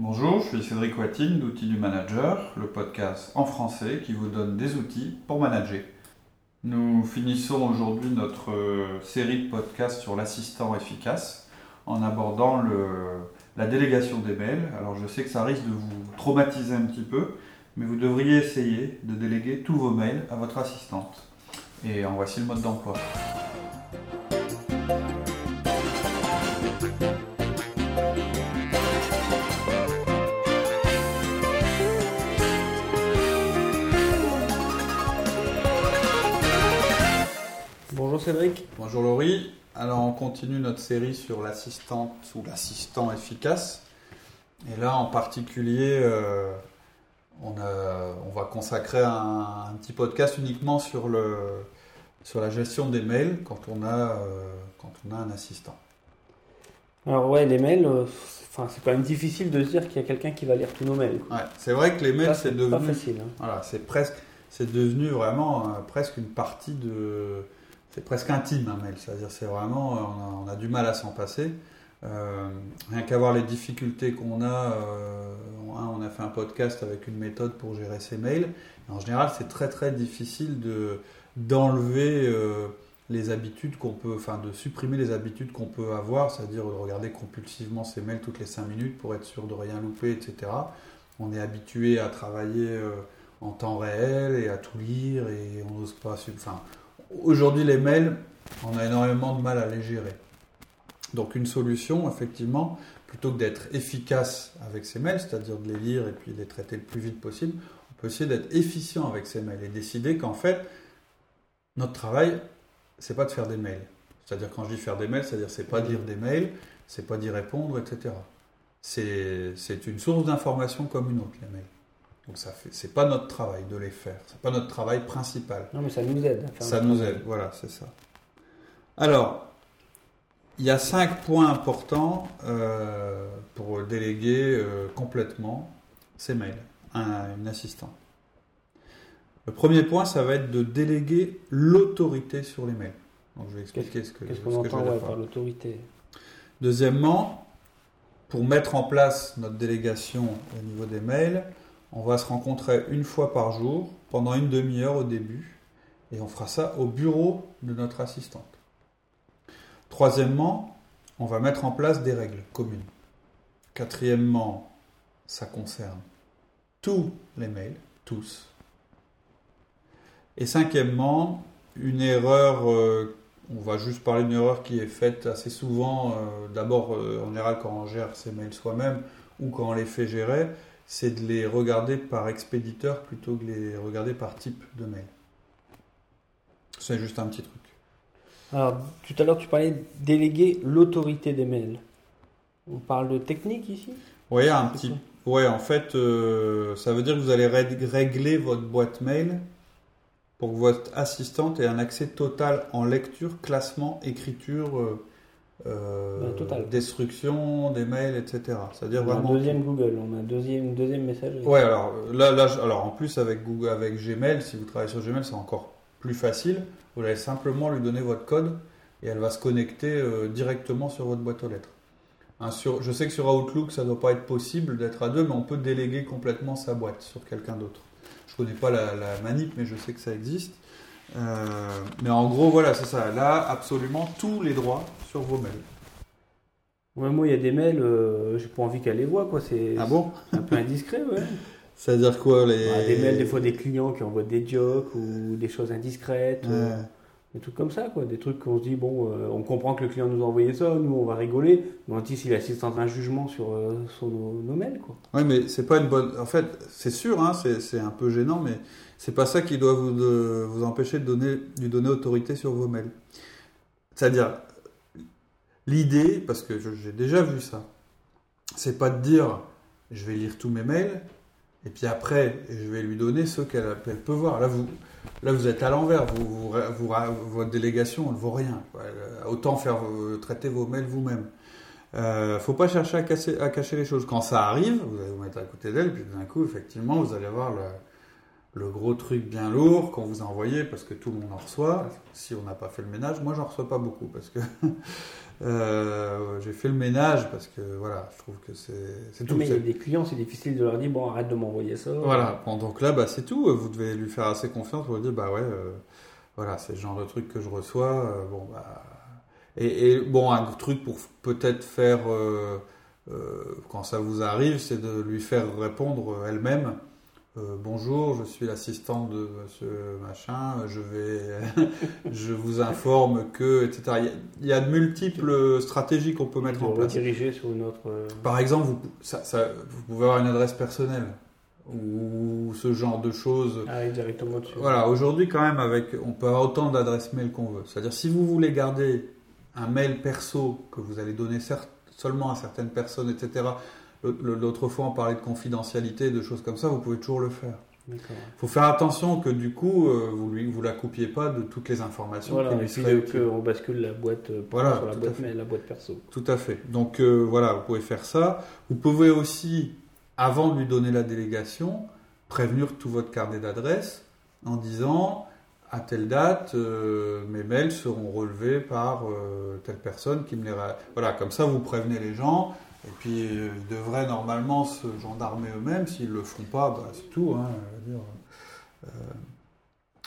Bonjour, je suis Cédric Watine d'Outils du Manager, le podcast en français qui vous donne des outils pour manager. Nous finissons aujourd'hui notre euh, série de podcasts sur l'assistant efficace en abordant la délégation des mails. Alors je sais que ça risque de vous traumatiser un petit peu, mais vous devriez essayer de déléguer tous vos mails à votre assistante. Et en voici le mode d'emploi. Bonjour Cédric. Bonjour Laurie. Alors on continue notre série sur l'assistante ou l'assistant efficace. Et là en particulier, euh, on, va consacrer un, petit podcast uniquement sur, le, sur la gestion des mails quand on a, euh, quand on a un assistant. Alors ouais, les mails, euh, c'est quand même difficile de se dire qu'il y a quelqu'un qui va lire tous nos mails. Ouais, c'est vrai que les mails, c'est devenu... Pas facile. Hein. Voilà, c'est presque... C'est devenu vraiment presque une partie de, c'est presque intime un mail. C'est-à-dire, c'est vraiment, on a, du mal à s'en passer. Euh, rien qu'à voir les difficultés qu'on a, euh, on a fait un podcast avec une méthode pour gérer ses mails. en général, c'est très très difficile de d'enlever euh, les habitudes qu'on peut, enfin de supprimer les habitudes qu'on peut avoir, c'est-à-dire de regarder compulsivement ses mails toutes les 5 minutes pour être sûr de rien louper, etc. On est habitué à travailler en temps réel et à tout lire et on n'ose pas, enfin, Aujourd'hui, les mails, on a énormément de mal à les gérer. Donc une solution, effectivement, plutôt que d'être efficace avec ces mails, c'est-à-dire de les lire et puis de les traiter le plus vite possible, on peut essayer d'être efficient avec ces mails et décider qu'en fait, notre travail, c'est pas de faire des mails. C'est-à-dire quand je dis faire des mails, c'est-à-dire c'est pas de lire des mails, c'est pas d'y répondre, etc. C'est une source d'information comme une autre, les mails. Donc ça fait, c'est pas notre travail de les faire, c'est pas notre travail principal. Non mais ça nous aide. ça nous aide, voilà, c'est ça. Alors, il y a cinq points importants euh, pour déléguer euh, complètement ces mails à une assistante. Le premier point, ça va être de déléguer l'autorité sur les mails. Donc je vais expliquer ce que, qu'est-ce qu'on entend par l'autorité? Deuxièmement, pour mettre en place notre délégation au niveau des mails, on va se rencontrer une fois par jour pendant une demi-heure au début et on fera ça au bureau de notre assistante. Troisièmement, on va mettre en place des règles communes. Quatrièmement, ça concerne tous les mails, tous. Et cinquièmement, une erreur, euh, on va juste parler d'une erreur qui est faite assez souvent, euh, d'abord euh, en général quand on gère ses mails soi-même ou quand on les fait gérer, c'est de les regarder par expéditeur plutôt que de les regarder par type de mail. C'est juste un petit truc. Alors, tout à l'heure, tu parlais de déléguer l'autorité des mails. On parle de technique ici? Oui, un petit. Ouais, en fait, euh, ça veut dire que vous allez régler votre boîte mail pour que votre assistante ait un accès total en lecture, classement, écriture, euh, euh, destruction des mails, etc. C'est-à-dire vraiment. Un deuxième Google, on a un deuxième, deuxième message. Ouais, alors là, là, alors en plus avec Google, avec Gmail, si vous travaillez sur Gmail, c'est encore plus facile. Vous allez simplement lui donner votre code et elle va se connecter euh, directement sur votre boîte aux lettres. sur, je sais que sur Outlook, ça ne doit pas être possible d'être à deux, mais on peut déléguer complètement sa boîte sur quelqu'un d'autre. Je connais pas la, la, manip, mais je sais que ça existe. Euh, mais en gros, voilà, c'est ça. Là, absolument tous les droits sur vos mails. Ouais, moi, il y a des mails, euh, j'ai pas envie qu'elle les voit, quoi. C'est ah bon un peu indiscret, ouais. C'est-à-dire quoi les... des mails, des fois, des clients qui envoient des jokes ou des choses indiscrètes. des trucs comme ça, quoi. Des trucs qu'on se dit, bon, euh, on comprend que le client nous a envoyé ça, nous, on va rigoler. Mais on dit s'il assiste dans un jugement sur, sur nos, mails, quoi. Oui, mais c'est pas une bonne. En fait, c'est sûr, hein, c'est un peu gênant, mais c'est pas ça qui doit vous, vous empêcher de donner, lui donner autorité sur vos mails. C'est-à-dire, l'idée, parce que j'ai déjà vu ça, c'est pas de dire je vais lire tous mes mails et puis après je vais lui donner ceux qu'elle peut voir. Là vous, là, vous êtes à l'envers. Votre délégation, ne vaut rien. Autant faire traiter vos mails vous-même. Euh, faut pas chercher à, à cacher les choses. Quand ça arrive, vous allez vous mettre à côté d'elle, puis d'un coup, effectivement, vous allez voir le, le gros truc bien lourd qu'on vous a envoyé parce que tout le monde en reçoit. Si on n'a pas fait le ménage, moi j'en reçois pas beaucoup parce que euh, j'ai fait le ménage parce que voilà, je trouve que c'est tout. Mais il y a des clients, c'est difficile de leur dire bon arrête de m'envoyer ça. Voilà, donc là bah, c'est tout. Vous devez lui faire assez confiance pour lui dire bah ouais, euh, voilà c'est le genre de truc que je reçois. Euh, bon bah et, et, bon un truc pour peut-être faire quand ça vous arrive, c'est de lui faire répondre elle-même euh, bonjour, je suis l'assistante de monsieur machin, je vais, je vous informe que, etc. Il y a, de multiples stratégies qu'on peut mettre en place. diriger sur une autre. Euh, Par exemple, vous, ça, vous pouvez avoir une adresse personnelle ou ce genre de choses. Ah, directement dessus. Voilà, aujourd'hui quand même, avec, on peut avoir autant d'adresses mail qu'on veut. C'est-à-dire si vous voulez garder un mail perso que vous allez donner seulement à certaines personnes, etc L'autre fois, on parlait de confidentialité, de choses comme ça, vous pouvez toujours le faire. Il faut faire attention que du coup, euh, vous ne vous la coupiez pas de toutes les informations. Voilà, et puis qu'on bascule la boîte, euh, voilà, sur la boîte, la boîte perso. Tout à fait. Donc euh, voilà, vous pouvez faire ça. Vous pouvez aussi, avant de lui donner la délégation, prévenir tout votre carnet d'adresses en disant à telle date, mes mails seront relevés par telle personne qui me les... Voilà, comme ça, vous prévenez les gens. Et puis, euh, ils devraient normalement se gendarmer eux-mêmes. S'ils ne le font pas, bah, c'est tout. Hein, euh,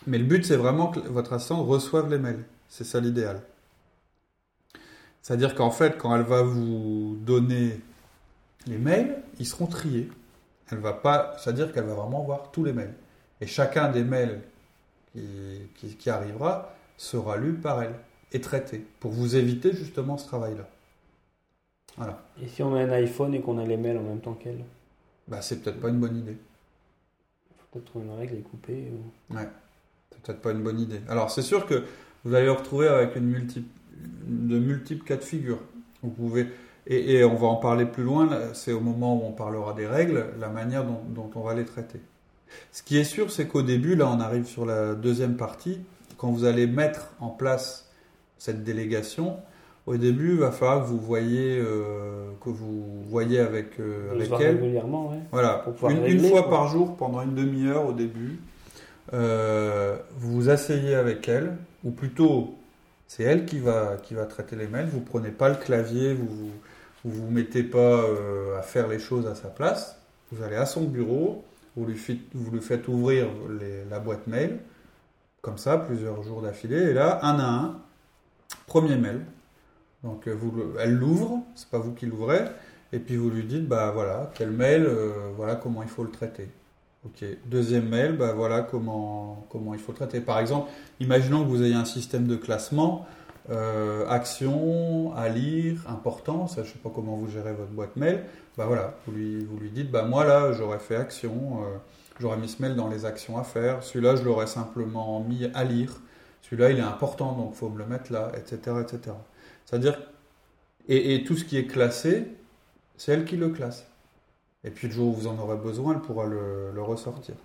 mais le but, c'est vraiment que votre assistante reçoive les mails. C'est ça l'idéal. C'est-à-dire qu'en fait, quand elle va vous donner les mails, ils seront triés. Elle va pas, c'est-à-dire qu'elle va vraiment voir tous les mails. Et chacun des mails qui, qui arrivera sera lu par elle et traité pour vous éviter justement ce travail-là. Et si on a un iPhone et qu'on a les mails en même temps qu'elle Bah, c'est peut-être pas une bonne idée. Faut peut-être trouver une règle et couper. Ouais, c'est peut-être pas une bonne idée. Alors, c'est sûr que vous allez vous retrouver avec une de multiples cas de figure. Vous pouvez. Et, on va en parler plus loin, c'est au moment où on parlera des règles, la manière dont, dont on va les traiter. Ce qui est sûr, c'est qu'au début, là on arrive sur la deuxième partie, quand vous allez mettre en place cette délégation, au début, il va falloir que vous voyez, euh, que vous voyez avec, euh, avec elle. Régulièrement, Voilà, une, fois par jour pendant une demi-heure au début. Euh, vous vous asseyez avec elle, ou plutôt, c'est elle qui va, qui va traiter les mails. Vous prenez pas le clavier, vous vous, vous mettez pas à faire les choses à sa place. Vous allez à son bureau, vous lui, faites, vous lui faites ouvrir la boîte mail, comme ça, plusieurs jours d'affilée, et là, un à un, premier mail, donc euh, vous, elle l'ouvre, c'est pas vous qui l'ouvrez, et puis vous lui dites bah voilà quel mail, euh, voilà comment il faut le traiter. Ok. Deuxième mail, bah voilà comment comment il faut le traiter. Par exemple, imaginons que vous ayez un système de classement, euh, action, à lire, important. Ça, je sais pas comment vous gérez votre boîte mail. Bah voilà, vous lui vous lui dites bah moi là j'aurais fait action, j'aurais mis ce mail dans les actions à faire. Celui-là je l'aurais simplement mis à lire. Celui-là il est important donc faut me le mettre là, etc., etc. C'est-à-dire, et, tout ce qui est classé, c'est elle qui le classe. Et puis le jour où vous en aurez besoin, elle pourra le, ressortir.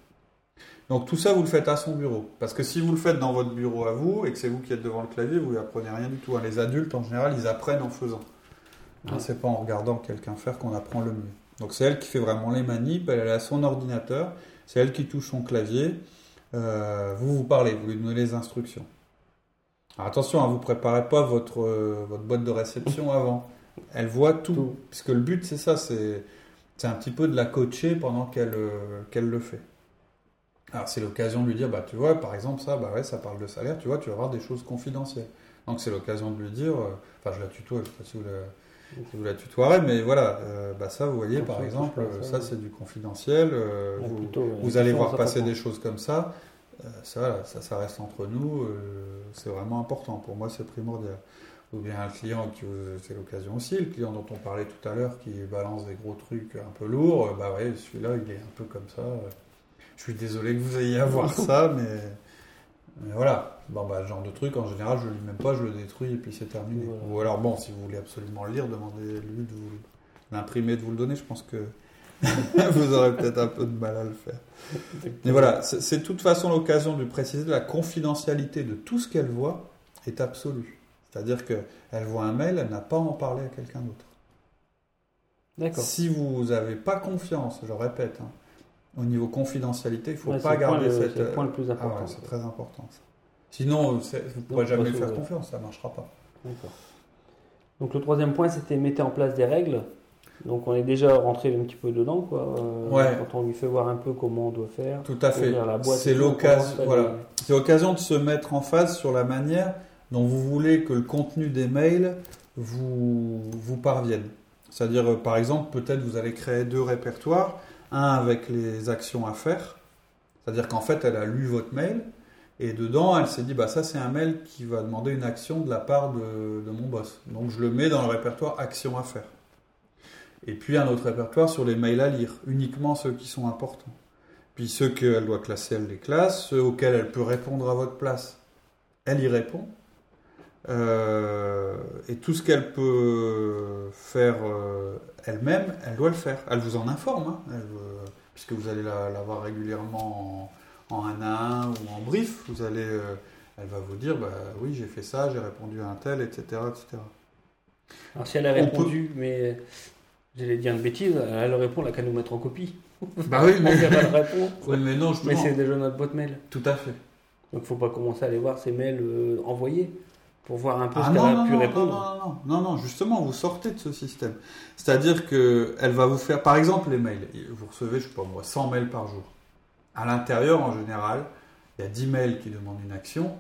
Donc tout ça, vous le faites à son bureau. Parce que si vous le faites dans votre bureau à vous et que c'est vous qui êtes devant le clavier, vous apprenez rien du tout. Hein. Les adultes, en général, ils apprennent en faisant. Hein, c'est pas en regardant quelqu'un faire qu'on apprend le mieux. Donc c'est elle qui fait vraiment les manips, elle a son ordinateur, c'est elle qui touche son clavier. Euh, vous vous parlez, vous lui donnez les instructions. Alors attention, ne hein, vous préparez pas votre, euh, votre boîte de réception avant. Elle voit tout, puisque le but c'est ça, c'est un petit peu de la coacher pendant qu'elle euh, qu'elle le fait. Alors c'est l'occasion de lui dire, bah tu vois, par exemple ça, bah ouais, ça parle de salaire, tu vois, tu vas avoir des choses confidentielles. Donc c'est l'occasion de lui dire, euh, enfin je la tutoie, je sais pas si vous la, vous la tutoierez, mais voilà, bah ça vous voyez par exemple, ça c'est du confidentiel, vous, allez voir passer des choses comme ça. Euh, ça, ça, reste entre nous, euh, c'est vraiment important. Pour moi, c'est primordial. Ou bien un client, qui c'est l'occasion aussi, le client dont on parlait tout à l'heure, qui balance des gros trucs un peu lourds, bah ouais, celui-là, il est un peu comme ça. Je suis désolé que vous ayez à voir ça, mais, voilà. Bon, bah, le genre de truc, en général, je ne lis même pas, je le détruis et puis c'est terminé. Ou alors, bon, si vous voulez absolument le lire, demandez-lui de vous l'imprimer, de vous le donner. Je pense que vous aurez peut-être un peu de mal à le faire. Mais voilà, c'est de toute façon l'occasion de préciser la confidentialité de tout ce qu'elle voit est absolue. C'est-à-dire qu'elle voit un mail, elle n'a pas à en parler à quelqu'un d'autre. D'accord. Si vous n'avez pas confiance, je répète, hein, au niveau confidentialité, il ne faut Ouais, pas garder cette. c'est le point le plus Ah important. ouais, c'est très important. ça. Sinon, vous ne pourrez Non, jamais faire confiance, ça ne marchera pas. D'accord. Donc le troisième point, c'était mettez en place des règles. Donc on est déjà rentré un petit peu dedans, quoi. euh, Ouais. Quand on lui fait voir un peu comment on doit faire. Tout à fait. ouvrir la boîte C'est l'occasion. Voilà. C'est de se mettre en phase sur la manière dont vous voulez que le contenu des mails vous, vous parvienne. C'est-à-dire, euh, par exemple, peut-être vous allez créer deux répertoires, un avec les actions à faire, c'est-à-dire qu'en fait, elle a lu votre mail, et dedans, elle s'est dit, bah ça c'est un mail qui va demander une action de la part de, de mon boss. Donc je le mets dans le répertoire actions à faire. Et puis un autre répertoire sur les mails à lire, uniquement ceux qui sont importants. Puis ceux qu'elle doit classer, elle les classe. Ceux auxquels elle peut répondre à votre place, elle y répond. Euh, et tout ce qu'elle peut faire euh, elle-même, elle doit le faire. Elle vous en informe, hein. Elle, euh, puisque vous allez la, la voir régulièrement en, en un à un ou en brief. Vous allez, elle va vous dire, bah, oui, j'ai fait ça, j'ai répondu à un tel, etc., etc. Alors si elle a On répondu, mais j'allais dire une bêtise, elle répond, elle a qu'à nous mettre en copie. Bah oui, mais, mais non, Mais c'est déjà notre boîte mail. Tout à fait. Donc faut pas commencer à aller voir ses mails euh, envoyés pour voir un peu Ah ce qu'elle non, a non, pu non, répondre. non, non, non, non, non, justement, vous sortez de ce système. C'est-à-dire que elle va vous faire, par exemple, les mails. Vous recevez, je sais pas moi, 100 mails par jour. À l'intérieur, en général, il y a 10 mails qui demandent une action.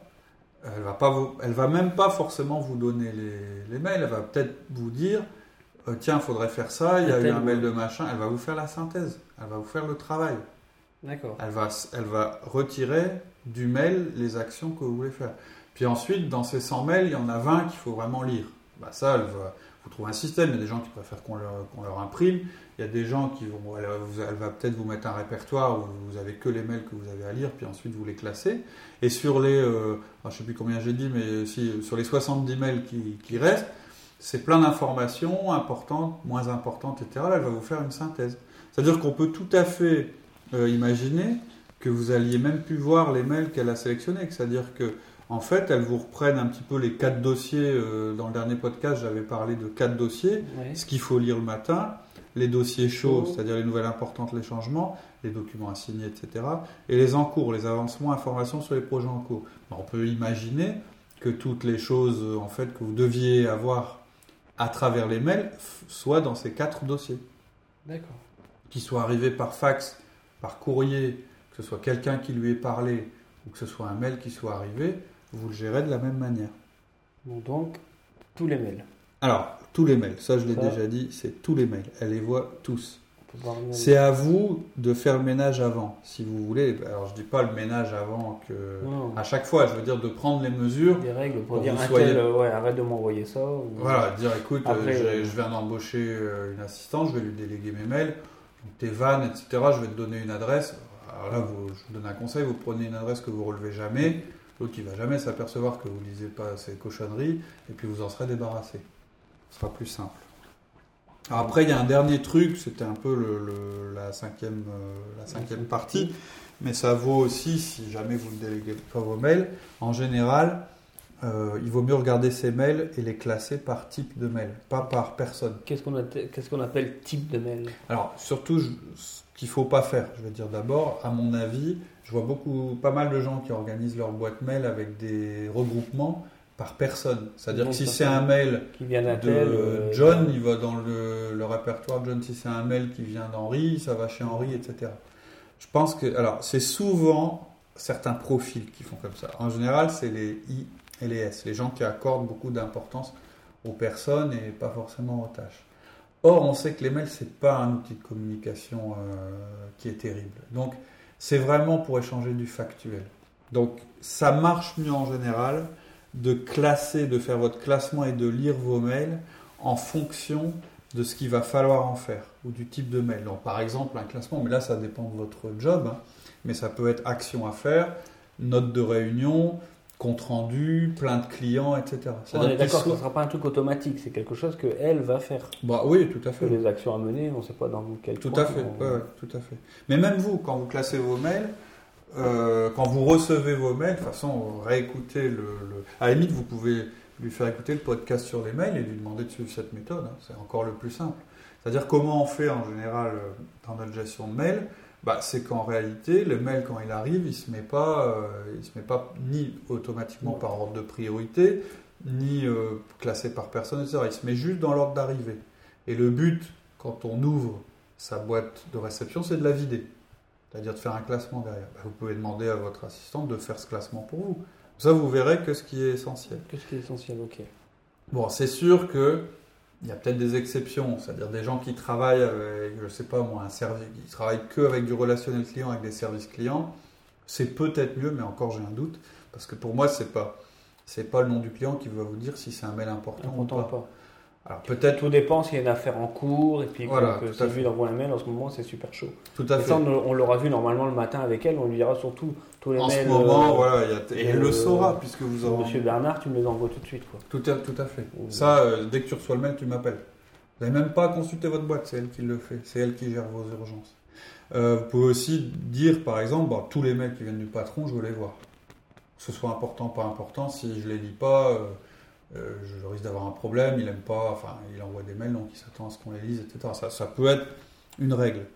Elle va pas vous, elle va même pas forcément vous donner les, les mails. Elle va peut-être vous dire, euh, tiens, il faudrait faire ça. Il y a eu un mail de machin. Elle va vous faire la synthèse. Elle va vous faire le travail. D'accord. Elle va, elle va retirer du mail les actions que vous voulez faire. Puis ensuite, dans ces 100 mails, il y en a 20 qu'il faut vraiment lire. Bah ça, elle va, vous trouvez un système. Il y a des gens qui préfèrent qu'on leur, imprime. Il y a des gens qui vont, elle, va vous- elle va peut-être vous mettre un répertoire où vous avez que les mails que vous avez à lire, puis ensuite vous les classez. Et sur les, euh, alors je sais plus combien j'ai dit, mais si, sur les 70 mails qui, qui restent, c'est plein d'informations importantes, moins importantes, etc. Là, elle va vous faire une synthèse. C'est-à-dire qu'on peut tout à fait euh, imaginer que vous alliez même plus voir les mails qu'elle a sélectionnés. C'est-à-dire que, en fait, elle vous reprenne un petit peu les quatre dossiers. euh, dans le dernier podcast, j'avais parlé de quatre dossiers. Ouais. Ce qu'il faut lire le matin, les dossiers chauds, Chauds. c'est-à-dire les nouvelles importantes, les changements, les documents à signer, etc. Et les en cours, les avancements, informations sur les projets en cours. On peut imaginer que toutes les choses, euh, en fait, que vous deviez avoir à travers les mails soient dans ces quatre dossiers D'accord. qu'il soit arrivé par fax, par courrier, que ce soit quelqu'un qui lui ait parlé ou que ce soit un mail qui soit arrivé, vous le gérez de la même manière. Bon, donc, tous les mails. Alors, tous les mails, ça je l'ai déjà dit, c'est tous les mails, elle les voit tous. C'est à vous de faire le ménage avant, si vous voulez. Alors je dis pas le ménage avant que... Non. À chaque fois, je veux dire de prendre les mesures. des règles pour Pour dire vous un soyez- tel, euh, ouais, arrête de m'envoyer ça. ou- Voilà, dire écoute, euh, Après, euh, je viens d'embaucher euh, une assistante, je vais lui déléguer mes mails, tes vannes, etc. Je vais te donner une adresse. Alors là, vous, je vous donne un conseil, vous prenez une adresse que vous relevez jamais, l'autre il va jamais s'apercevoir que vous lisez pas ces cochonneries, et puis vous en serez débarrassé. Ce sera plus simple. Alors après, il y a un dernier truc, c'était un peu le, le- la, cinquième, euh, la cinquième partie, mais ça vaut aussi si jamais vous ne déléguez pas vos mails. En général, euh, il vaut mieux regarder ces mails et les classer par type de mail, pas par personne. Qu'est-ce qu'on atte- qu'est-ce qu'on appelle type de mail? Alors, surtout, je- ce qu'il faut pas faire, je vais dire d'abord, à mon avis, je vois beaucoup, pas mal de gens qui organisent leur boîte mail avec des regroupements par personne. C'est-à-dire que si c'est un mail Qui vient de euh, John, il va dans le, le répertoire John. Si c'est un mail qui vient d'Henri, ça va chez Henri, etc. Je pense que, alors, c'est souvent certains profils qui font comme ça. En général, c'est les I et les S, les gens qui accordent beaucoup d'importance aux personnes et pas forcément aux tâches. Or, on sait que les mails, c'est pas un outil de communication euh, qui est terrible. Donc, c'est vraiment pour échanger du factuel. Donc, ça marche mieux en général de classer, de faire votre classement et de lire vos mails en fonction de ce qu'il va falloir en faire ou du type de mail. Donc, par exemple, un classement, mais là, ça dépend de votre job, hein, mais ça peut être action à faire, note de réunion, compte rendu, plein de clients, etc. On C'est-à-dire est d'accord que ce ne sera pas un truc automatique, c'est quelque chose qu'elle va faire. Bah oui, tout à Que fait. les actions à mener, on ne sait pas dans quel Tout à fait, on- ouais, tout à fait. Mais même vous, quand vous classez vos mails, euh, quand vous recevez vos mails, de toute façon, réécoutez le, le- À la limite, vous pouvez lui faire écouter le podcast sur les mails et lui demander de suivre cette méthode. hein. C'est encore le plus simple. C'est-à-dire comment on fait en général euh, dans notre gestion de mails? Bah, c'est qu'en réalité, le mail, quand il arrive, il se met pas, euh, il se met pas ni automatiquement par ordre de priorité, ni euh, classé par personne, etc. Il se met juste dans l'ordre d'arrivée. Et le but, quand on ouvre sa boîte de réception, c'est de la vider. C'est-à-dire de faire un classement derrière. Bah, vous pouvez demander à votre assistante de faire ce classement pour vous. Ça, vous verrez que ce qui est essentiel. Qu'est-ce qui est essentiel, ok. Bon, c'est sûr que il y a peut-être des exceptions, c'est-à-dire des gens qui travaillent avec, je sais pas moi, un service, qui travaillent que avec du relationnel client, avec des services clients. C'est peut-être mieux, mais encore j'ai un doute, parce que pour moi, c'est pas, c'est pas le nom du client qui va vous dire si c'est un mail important, ou pas. Alors peut-être tout dépend s'il y a une affaire en cours et puis voilà, que si lui envoie un mail en ce moment c'est super chaud. Tout à fait. Ça, on, l'aura vu normalement le matin avec elle, on lui dira surtout tous les en mails. En ce moment, euh, voilà, et elle le saura puisque vous aurez. Monsieur Bernard, tu me les envoies tout de suite quoi. Tout à, tout à fait. Ça, euh, dès que tu reçois le mail, tu m'appelles. Vous n'avez même pas à consulter votre boîte, c'est elle qui le fait, c'est elle qui gère vos urgences. Euh, vous pouvez aussi dire par exemple, bah, tous les mails qui viennent du patron, je veux les voir. Que ce soit important, pas important, si je les lis pas. Euh, je risque d'avoir un problème, il aime pas, enfin, il envoie des mails, donc il s'attend à ce qu'on les lise, etc. Ça, ça, peut être une règle.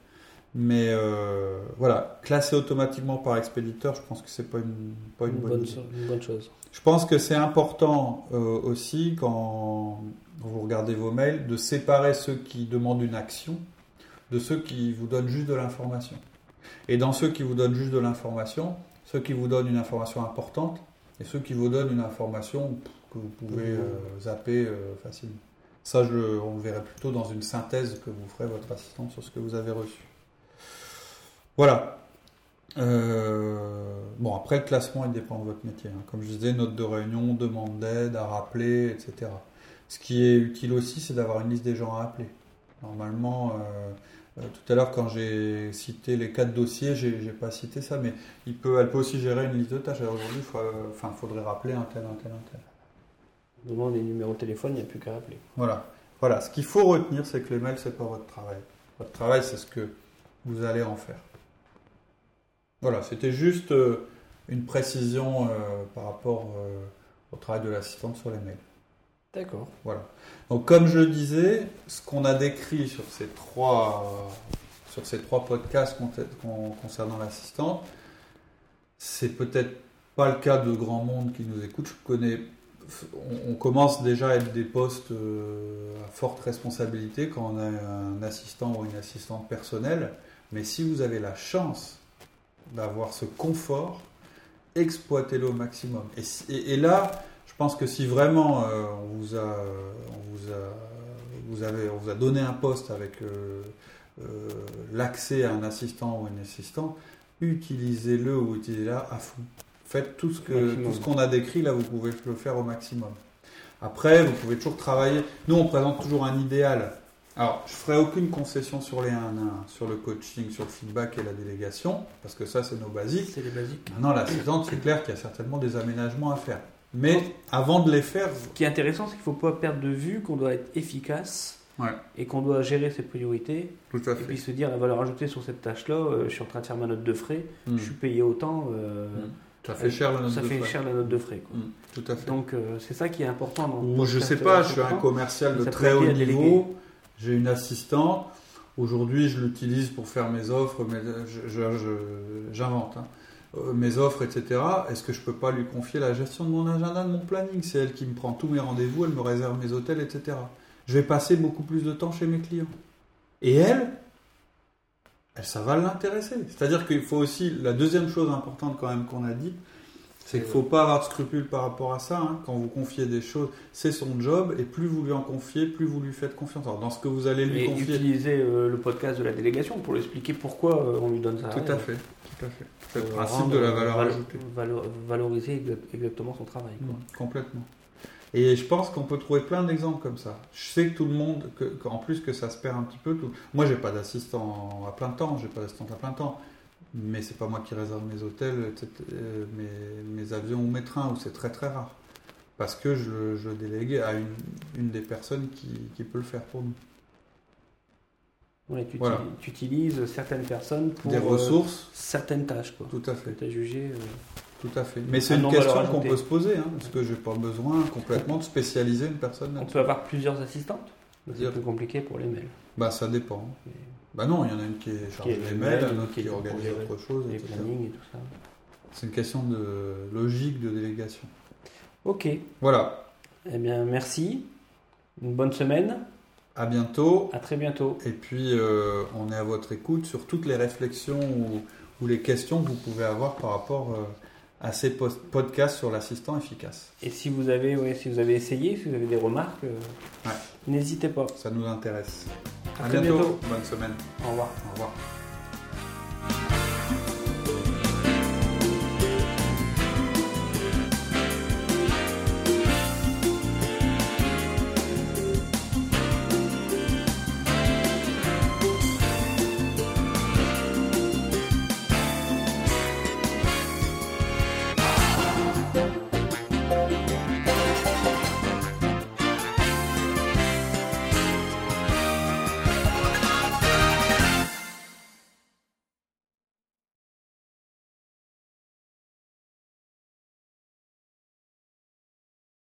Mais euh, voilà, classer automatiquement par expéditeur, je pense que c'est pas une, pas une, bonne, bonne, chose. Je pense que c'est important euh, aussi quand vous regardez vos mails de séparer ceux qui demandent une action de ceux qui vous donnent juste de l'information. Et dans ceux qui vous donnent juste de l'information, ceux qui vous donnent une information importante et ceux qui vous donnent une information que vous pouvez euh, zapper euh, facilement. Ça, je, on le verrait plutôt dans une synthèse que vous ferez votre assistant sur ce que vous avez reçu. Voilà. Euh, bon, après, le classement, il dépend de votre métier. Hein. Comme je disais, note de réunion, demande d'aide, à rappeler, etc. Ce qui est utile aussi, c'est d'avoir une liste des gens à appeler. Normalement, tout à l'heure, quand j'ai cité les quatre dossiers, j'ai pas cité ça, mais il peut, elle peut aussi gérer une liste de tâches. Aujourd'hui, il faudrait rappeler un tel, un tel, un tel demande les numéros de téléphone, il n'y a plus qu'à appeler. Voilà. Voilà. Ce qu'il faut retenir, c'est que les mails, c'est pas votre travail. Votre travail, c'est ce que vous allez en faire. Voilà. C'était juste euh, une précision euh, par rapport euh, au travail de l'assistante sur les mails. D'accord. Voilà. Donc, comme je disais, ce qu'on a décrit sur ces trois, sur ces trois podcasts concernant l'assistante, c'est peut-être pas le cas de grand monde qui nous écoute. Je connais on, commence déjà à être des postes euh, à forte responsabilité quand on a un assistant ou une assistante personnelle. Mais si vous avez la chance d'avoir ce confort, exploitez-le au maximum. Et, là, pense que si vraiment euh, on, vous a, vous, a, vous, avez, on vous a donné un poste avec euh, l'accès à un assistant ou une assistante, utilisez-le ou utilisez-la à fond. Faites tout ce que tout ce qu'on a décrit là, vous pouvez le faire au maximum. Après, vous pouvez toujours travailler. Nous, on présente toujours un idéal. Alors, je ferai aucune concession sur les 1 1, sur le coaching, sur le feedback et la délégation, parce que ça, c'est nos basiques. C'est les basiques. Maintenant, l'assistante, c'est clair qu'il y a certainement des aménagements à faire. Mais avant de les faire. Ce qui est intéressant, c'est qu'il ne faut pas perdre de vue qu'on doit être efficace et qu'on doit gérer ses priorités. Tout à fait. Et puis se dire la valeur ajoutée sur cette tâche-là, euh, je suis en train de faire ma note de frais, hmm. je suis payé autant. Euh, hmm. Ça fait cher la note ça de fait frais. cher la note de frais. Mm, tout à fait. Donc euh, c'est ça qui est important. Dans Moi je sais pas, je suis un commercial de très haut niveau. J'ai une assistante. Aujourd'hui je l'utilise pour faire mes offres, mais j'invente. Hein. Euh, mes offres, etc. Est-ce que je peux pas lui confier la gestion de mon agenda, de mon planning? C'est elle qui me prend tous mes rendez-vous, elle me réserve mes hôtels, etc. Je vais passer beaucoup plus de temps chez mes clients. Et elle, ça va l'intéresser. C'est-à-dire qu'il faut aussi, la deuxième chose importante quand même qu'on a dit, c'est qu'il ne faut pas avoir de scrupules par rapport à ça. Hein. Quand vous confiez des choses, c'est son job, et plus vous lui en confiez, plus vous lui faites confiance. Alors, dans ce que vous allez lui et confier. utiliser euh, le podcast de la délégation pour lui expliquer pourquoi euh, on lui donne ça. Tout à fait, tout à fait. C'est le euh, principe de la valeur ajoutée. valoriser exactement son travail. Mmh, complètement. Et je pense qu'on peut trouver plein d'exemples comme ça. Je sais que tout le monde, qu'en plus que ça se perd un petit peu. Tout... Moi, j'ai pas d'assistant à plein temps, j'ai pas d'assistante à plein temps, mais c'est pas moi qui réserve mes hôtels, euh, mes, mes, avions ou mes trains, où c'est très très rare. Parce que je, je délègue à une, une des personnes qui, qui, peut le faire pour nous. Ouais, tu, tu, utilises certaines personnes pour des ressources, euh, certaines tâches, quoi. Tout à fait. Tu as jugé. Euh, tout à fait. Mais c'est une question qu'on peut se poser, hein, parce que je n'ai pas besoin complètement de spécialiser une personne. On peut avoir plusieurs assistantes C'est peu compliqué pour les mails. Bah, ça dépend. Bah non, il y en a une qui est chargée des mails, mail, une autre qui qui est organise autre chose, Les etc. plannings et tout ça. C'est une question de logique de délégation. Ok. Voilà, Eh bien, merci. Une bonne semaine. à bientôt. À très bientôt. Et puis, euh, on est à votre écoute sur toutes les réflexions ou, ou les questions que vous pouvez avoir par rapport euh, à ces podcasts sur l'assistant efficace. Et si vous avez, ouais, si vous avez essayé, si vous avez des remarques, euh, Ouais. n'hésitez pas. Ça nous intéresse. À À très bientôt. bientôt. Bonne semaine. Au revoir. Au revoir.